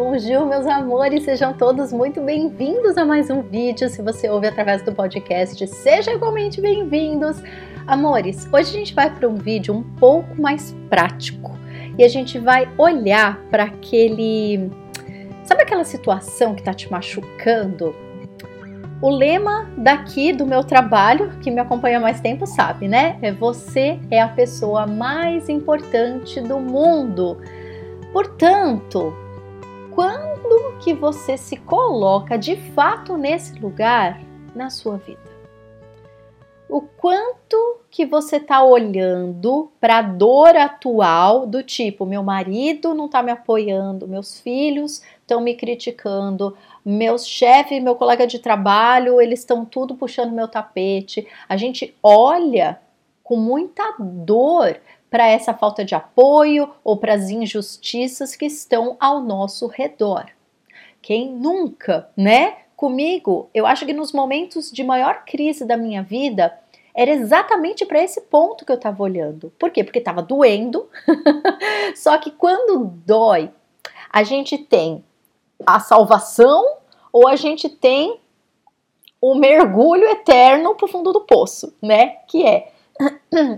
Bonjour, meus amores, sejam todos muito bem-vindos a mais um vídeo. Se você ouve através do podcast, sejam igualmente bem-vindos. Amores, hoje a gente vai para um vídeo um pouco mais prático e a gente vai olhar para aquele. Sabe aquela situação que está te machucando? O lema daqui do meu trabalho, que me acompanha há mais tempo, sabe, né? É você é a pessoa mais importante do mundo. Portanto, quando que você se coloca de fato nesse lugar na sua vida? O quanto que você está olhando para a dor atual do tipo, meu marido não está me apoiando, meus filhos estão me criticando, meus chefes, meu colega de trabalho, eles estão tudo puxando meu tapete. A gente olha com muita dor para essa falta de apoio ou para as injustiças que estão ao nosso redor. Quem nunca, né? Comigo, eu acho que nos momentos de maior crise da minha vida, era exatamente para esse ponto que eu estava olhando. Por quê? Porque estava doendo. Só que quando dói, a gente tem a salvação ou a gente tem o mergulho eterno para o fundo do poço, né? Que é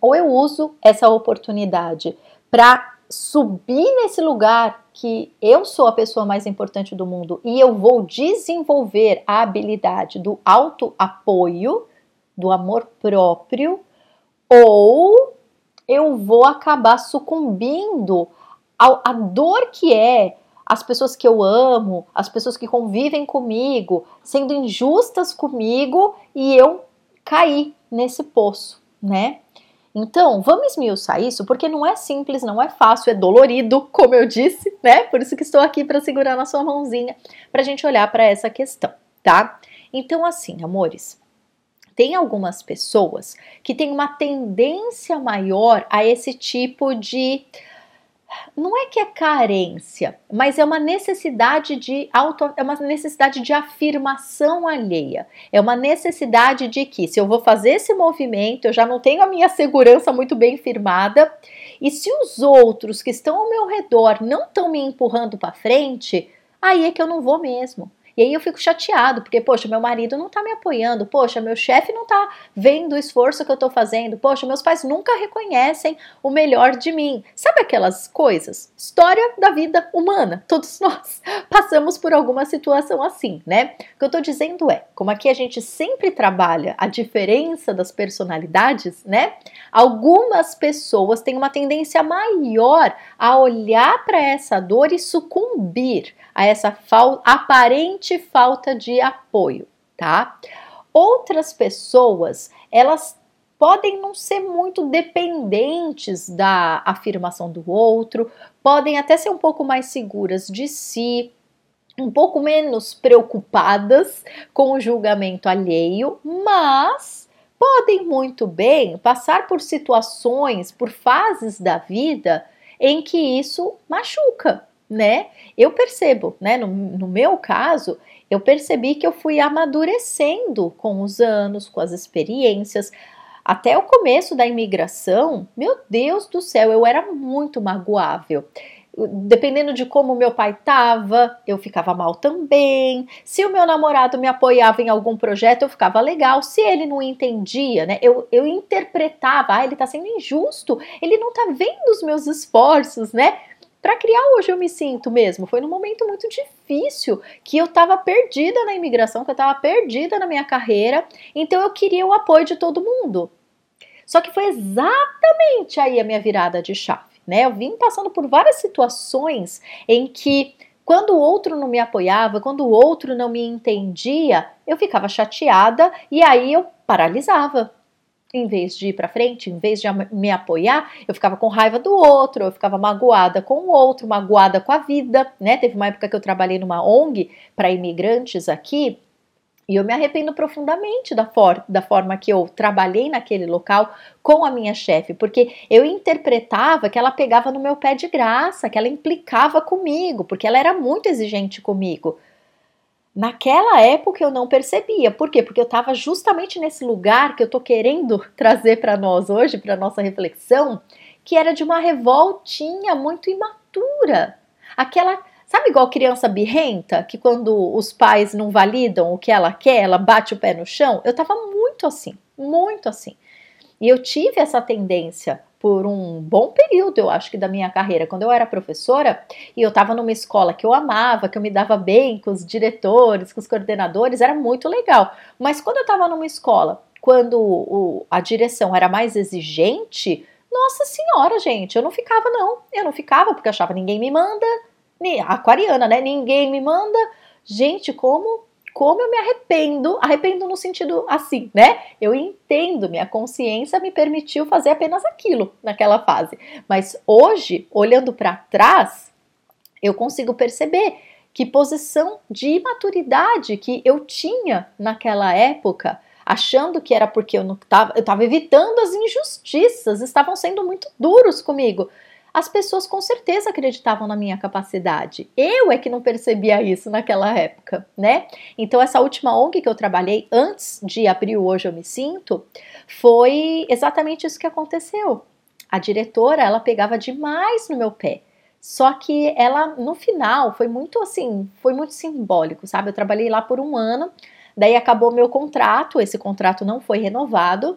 ou eu uso essa oportunidade para subir nesse lugar que eu sou a pessoa mais importante do mundo e eu vou desenvolver a habilidade do auto-apoio, do amor próprio, ou eu vou acabar sucumbindo à dor que é as pessoas que eu amo, as pessoas que convivem comigo, sendo injustas comigo e eu cair nesse poço né? Então, vamos esmiuçar isso, porque não é simples, não é fácil, é dolorido, como eu disse, né? Por isso que estou aqui para segurar na sua mãozinha, para a gente olhar para essa questão, tá? Então, assim, amores, tem algumas pessoas que têm uma tendência maior a esse tipo de não é que é carência, mas é uma necessidade de auto, é uma necessidade de afirmação alheia. É uma necessidade de que se eu vou fazer esse movimento, eu já não tenho a minha segurança muito bem firmada, e se os outros que estão ao meu redor não estão me empurrando para frente, aí é que eu não vou mesmo. E aí eu fico chateado, porque, poxa, meu marido não tá me apoiando, poxa, meu chefe não tá vendo o esforço que eu tô fazendo, poxa, meus pais nunca reconhecem o melhor de mim. Sabe aquelas coisas? História da vida humana. Todos nós passamos por alguma situação assim, né? O que eu tô dizendo é, como aqui a gente sempre trabalha a diferença das personalidades, né? Algumas pessoas têm uma tendência maior a olhar para essa dor e sucumbir a essa fal aparente falta de apoio, tá? Outras pessoas, elas podem não ser muito dependentes da afirmação do outro, podem até ser um pouco mais seguras de si, um pouco menos preocupadas com o julgamento alheio, mas podem muito bem passar por situações, por fases da vida em que isso machuca, né? Eu percebo, né? No, no meu caso, eu percebi que eu fui amadurecendo com os anos, com as experiências. Até o começo da imigração, meu Deus do céu, eu era muito magoável dependendo de como meu pai estava, eu ficava mal também. Se o meu namorado me apoiava em algum projeto, eu ficava legal. Se ele não entendia, né? Eu, eu interpretava, ah, ele está sendo injusto, ele não está vendo os meus esforços, né? Para criar hoje eu me sinto mesmo. Foi num momento muito difícil que eu estava perdida na imigração, que eu estava perdida na minha carreira, então eu queria o apoio de todo mundo. Só que foi exatamente aí a minha virada de chave, né? Eu vim passando por várias situações em que quando o outro não me apoiava, quando o outro não me entendia, eu ficava chateada e aí eu paralisava em vez de ir para frente, em vez de me apoiar, eu ficava com raiva do outro, eu ficava magoada com o outro, magoada com a vida, né? Teve uma época que eu trabalhei numa ONG para imigrantes aqui, e eu me arrependo profundamente da, for da forma que eu trabalhei naquele local com a minha chefe, porque eu interpretava que ela pegava no meu pé de graça, que ela implicava comigo, porque ela era muito exigente comigo. Naquela época eu não percebia. Por quê? Porque eu estava justamente nesse lugar que eu estou querendo trazer para nós hoje, para nossa reflexão, que era de uma revoltinha muito imatura. Aquela, Sabe igual criança birrenta, que quando os pais não validam o que ela quer, ela bate o pé no chão? Eu tava muito assim, muito assim. E eu tive essa tendência por um bom período, eu acho que da minha carreira, quando eu era professora e eu estava numa escola que eu amava, que eu me dava bem com os diretores, com os coordenadores, era muito legal. Mas quando eu estava numa escola, quando o, a direção era mais exigente, nossa senhora, gente, eu não ficava não. Eu não ficava porque achava ninguém me manda, aquariana, né? Ninguém me manda. Gente, como como eu me arrependo, arrependo no sentido assim, né? Eu entendo, minha consciência me permitiu fazer apenas aquilo naquela fase. Mas hoje, olhando para trás, eu consigo perceber que posição de imaturidade que eu tinha naquela época, achando que era porque eu não estava, eu estava evitando as injustiças, estavam sendo muito duros comigo as pessoas com certeza acreditavam na minha capacidade. Eu é que não percebia isso naquela época, né? Então, essa última ONG que eu trabalhei antes de abrir o Hoje Eu Me Sinto foi exatamente isso que aconteceu. A diretora, ela pegava demais no meu pé. Só que ela, no final, foi muito assim, foi muito simbólico, sabe? Eu trabalhei lá por um ano, daí acabou meu contrato, esse contrato não foi renovado,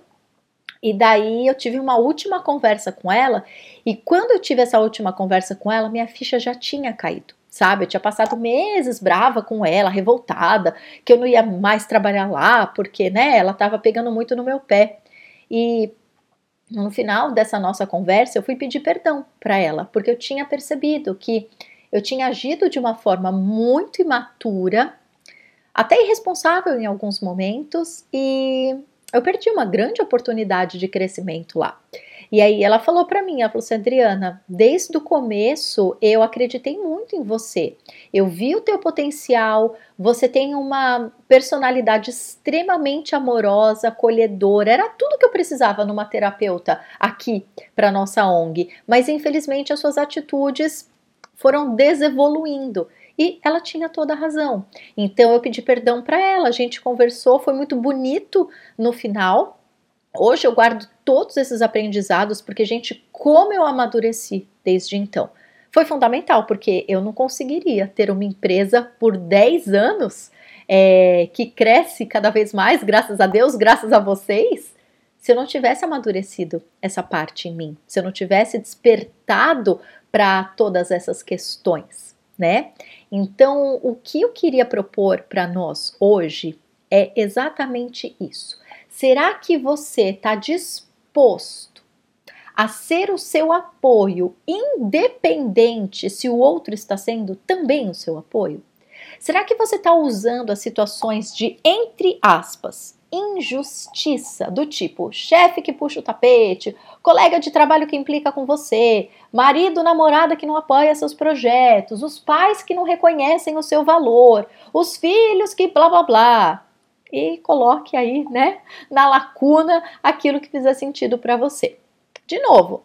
e daí eu tive uma última conversa com ela, e quando eu tive essa última conversa com ela, minha ficha já tinha caído. Sabe, eu tinha passado meses brava com ela, revoltada, que eu não ia mais trabalhar lá, porque, né, ela tava pegando muito no meu pé. E no final dessa nossa conversa, eu fui pedir perdão para ela, porque eu tinha percebido que eu tinha agido de uma forma muito imatura, até irresponsável em alguns momentos, e eu perdi uma grande oportunidade de crescimento lá. E aí ela falou para mim, ela falou assim, Adriana, desde o começo eu acreditei muito em você. Eu vi o teu potencial, você tem uma personalidade extremamente amorosa, acolhedora, era tudo que eu precisava numa terapeuta aqui para nossa ONG. Mas infelizmente as suas atitudes foram desevoluindo. E ela tinha toda a razão. Então eu pedi perdão para ela, a gente conversou, foi muito bonito no final. Hoje eu guardo todos esses aprendizados porque, gente, como eu amadureci desde então. Foi fundamental, porque eu não conseguiria ter uma empresa por 10 anos é, que cresce cada vez mais, graças a Deus, graças a vocês, se eu não tivesse amadurecido essa parte em mim, se eu não tivesse despertado para todas essas questões, né? Então, o que eu queria propor para nós hoje é exatamente isso. Será que você está disposto a ser o seu apoio, independente se o outro está sendo também o seu apoio? Será que você está usando as situações de entre aspas injustiça, do tipo chefe que puxa o tapete, colega de trabalho que implica com você, marido, namorada que não apoia seus projetos, os pais que não reconhecem o seu valor, os filhos que blá blá blá. E coloque aí, né, na lacuna aquilo que fizer sentido para você. De novo,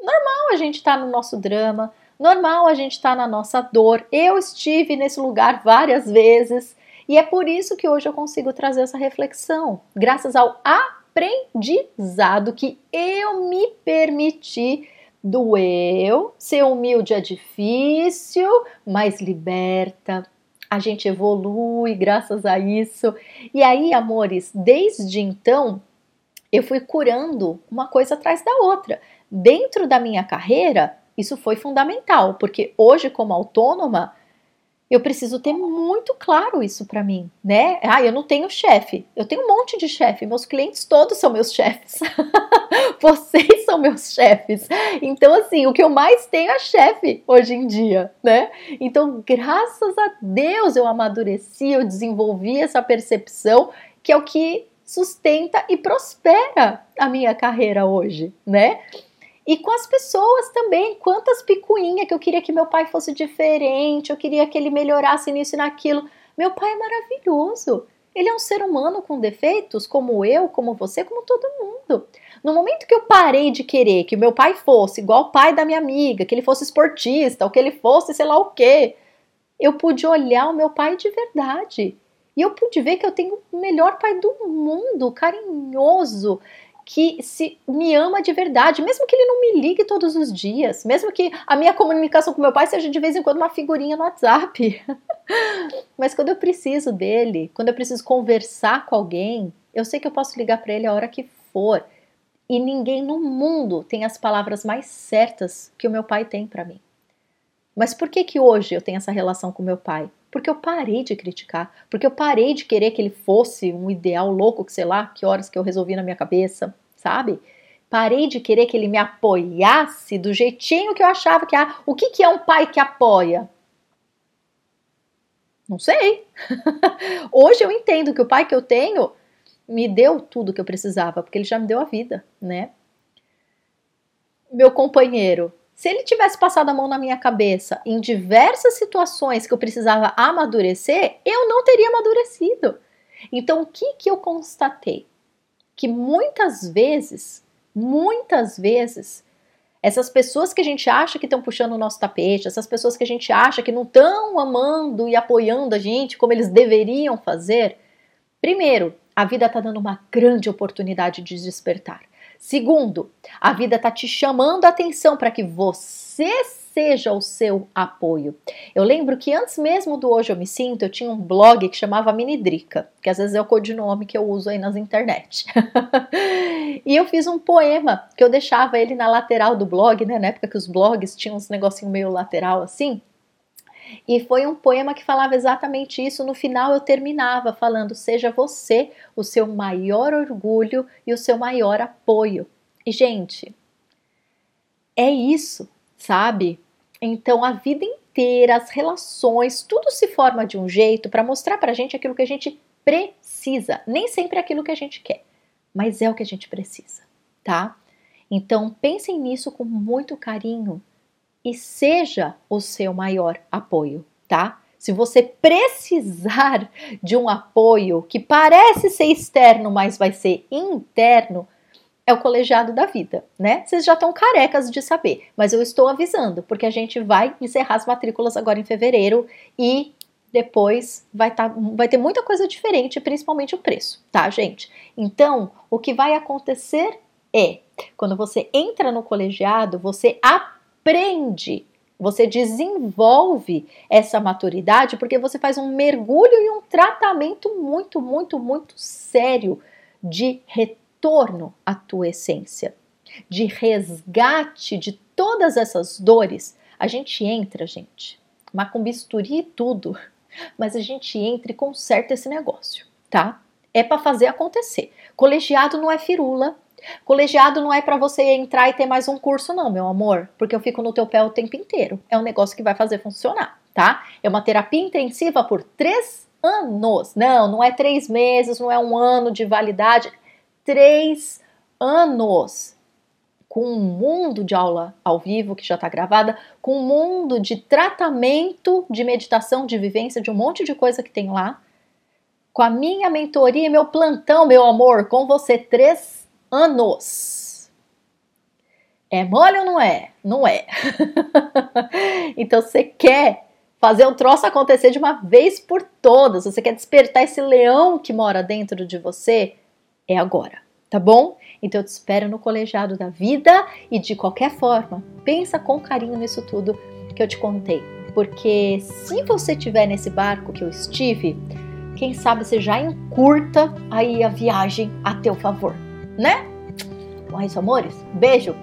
normal a gente estar tá no nosso drama, normal a gente estar tá na nossa dor. Eu estive nesse lugar várias vezes e é por isso que hoje eu consigo trazer essa reflexão, graças ao aprendizado que eu me permiti do eu. Ser humilde é difícil, mas liberta. A gente evolui graças a isso. E aí, amores, desde então eu fui curando uma coisa atrás da outra. Dentro da minha carreira, isso foi fundamental, porque hoje, como autônoma, eu preciso ter muito claro isso para mim, né? Ah, eu não tenho chefe. Eu tenho um monte de chefe. Meus clientes todos são meus chefes. Vocês são meus chefes. Então, assim, o que eu mais tenho é chefe hoje em dia, né? Então, graças a Deus eu amadureci, eu desenvolvi essa percepção que é o que sustenta e prospera a minha carreira hoje, né? E com as pessoas também, quantas picuinhas que eu queria que meu pai fosse diferente, eu queria que ele melhorasse nisso e naquilo. Meu pai é maravilhoso. Ele é um ser humano com defeitos, como eu, como você, como todo mundo. No momento que eu parei de querer que meu pai fosse igual o pai da minha amiga, que ele fosse esportista, ou que ele fosse sei lá o quê, eu pude olhar o meu pai de verdade. E eu pude ver que eu tenho o melhor pai do mundo, carinhoso, que se me ama de verdade, mesmo que ele não me ligue todos os dias, mesmo que a minha comunicação com meu pai seja de vez em quando uma figurinha no WhatsApp. Mas quando eu preciso dele, quando eu preciso conversar com alguém, eu sei que eu posso ligar para ele a hora que for. E ninguém no mundo tem as palavras mais certas que o meu pai tem para mim. Mas por que que hoje eu tenho essa relação com meu pai? Porque eu parei de criticar, porque eu parei de querer que ele fosse um ideal louco, que sei lá, que horas que eu resolvi na minha cabeça, sabe? Parei de querer que ele me apoiasse do jeitinho que eu achava que ah, o que, que é um pai que apoia? Não sei. Hoje eu entendo que o pai que eu tenho me deu tudo que eu precisava, porque ele já me deu a vida, né? Meu companheiro, se ele tivesse passado a mão na minha cabeça em diversas situações que eu precisava amadurecer, eu não teria amadurecido. Então, o que, que eu constatei? Que muitas vezes, muitas vezes, essas pessoas que a gente acha que estão puxando o nosso tapete, essas pessoas que a gente acha que não estão amando e apoiando a gente como eles deveriam fazer, primeiro, a vida está dando uma grande oportunidade de despertar. Segundo, a vida está te chamando a atenção para que você seja o seu apoio. Eu lembro que antes mesmo do Hoje Eu Me Sinto, eu tinha um blog que chamava Minidrica, que às vezes é o codinome que eu uso aí nas internet. e eu fiz um poema que eu deixava ele na lateral do blog, né? Na época que os blogs tinham uns negocinho meio lateral assim. E foi um poema que falava exatamente isso. No final eu terminava falando: seja você o seu maior orgulho e o seu maior apoio. E, gente, é isso, sabe? Então a vida inteira, as relações, tudo se forma de um jeito para mostrar pra gente aquilo que a gente precisa. Nem sempre é aquilo que a gente quer, mas é o que a gente precisa, tá? Então pensem nisso com muito carinho e seja o seu maior apoio, tá? Se você precisar de um apoio que parece ser externo, mas vai ser interno, é o colegiado da vida, né? Vocês já estão carecas de saber, mas eu estou avisando, porque a gente vai encerrar as matrículas agora em fevereiro e depois vai, tá, vai ter muita coisa diferente, principalmente o preço, tá, gente? Então, o que vai acontecer é, quando você entra no colegiado, você aprende aprende, você desenvolve essa maturidade porque você faz um mergulho e um tratamento muito, muito, muito sério de retorno à tua essência, de resgate de todas essas dores. A gente entra, gente, mas com bisturi e tudo, mas a gente entra e conserta esse negócio, tá? É para fazer acontecer. Colegiado não é firula, Colegiado não é para você entrar e ter mais um curso, não, meu amor, porque eu fico no teu pé o tempo inteiro. É um negócio que vai fazer funcionar, tá? É uma terapia intensiva por três anos. Não, não é três meses, não é um ano de validade. Três anos. Com um mundo de aula ao vivo que já está gravada, com um mundo de tratamento de meditação, de vivência, de um monte de coisa que tem lá. Com a minha mentoria meu plantão, meu amor, com você, três anos. É mole ou não é? Não é. então você quer fazer um troço acontecer de uma vez por todas, você quer despertar esse leão que mora dentro de você, é agora, tá bom? Então eu te espero no colegiado da vida e de qualquer forma, pensa com carinho nisso tudo que eu te contei, porque se você estiver nesse barco que eu estive, quem sabe você já encurta aí a viagem a teu favor né? Bom, é isso, amores. Beijo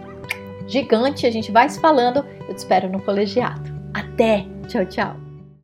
gigante. A gente vai se falando. Eu te espero no colegiado. Até! Tchau, tchau.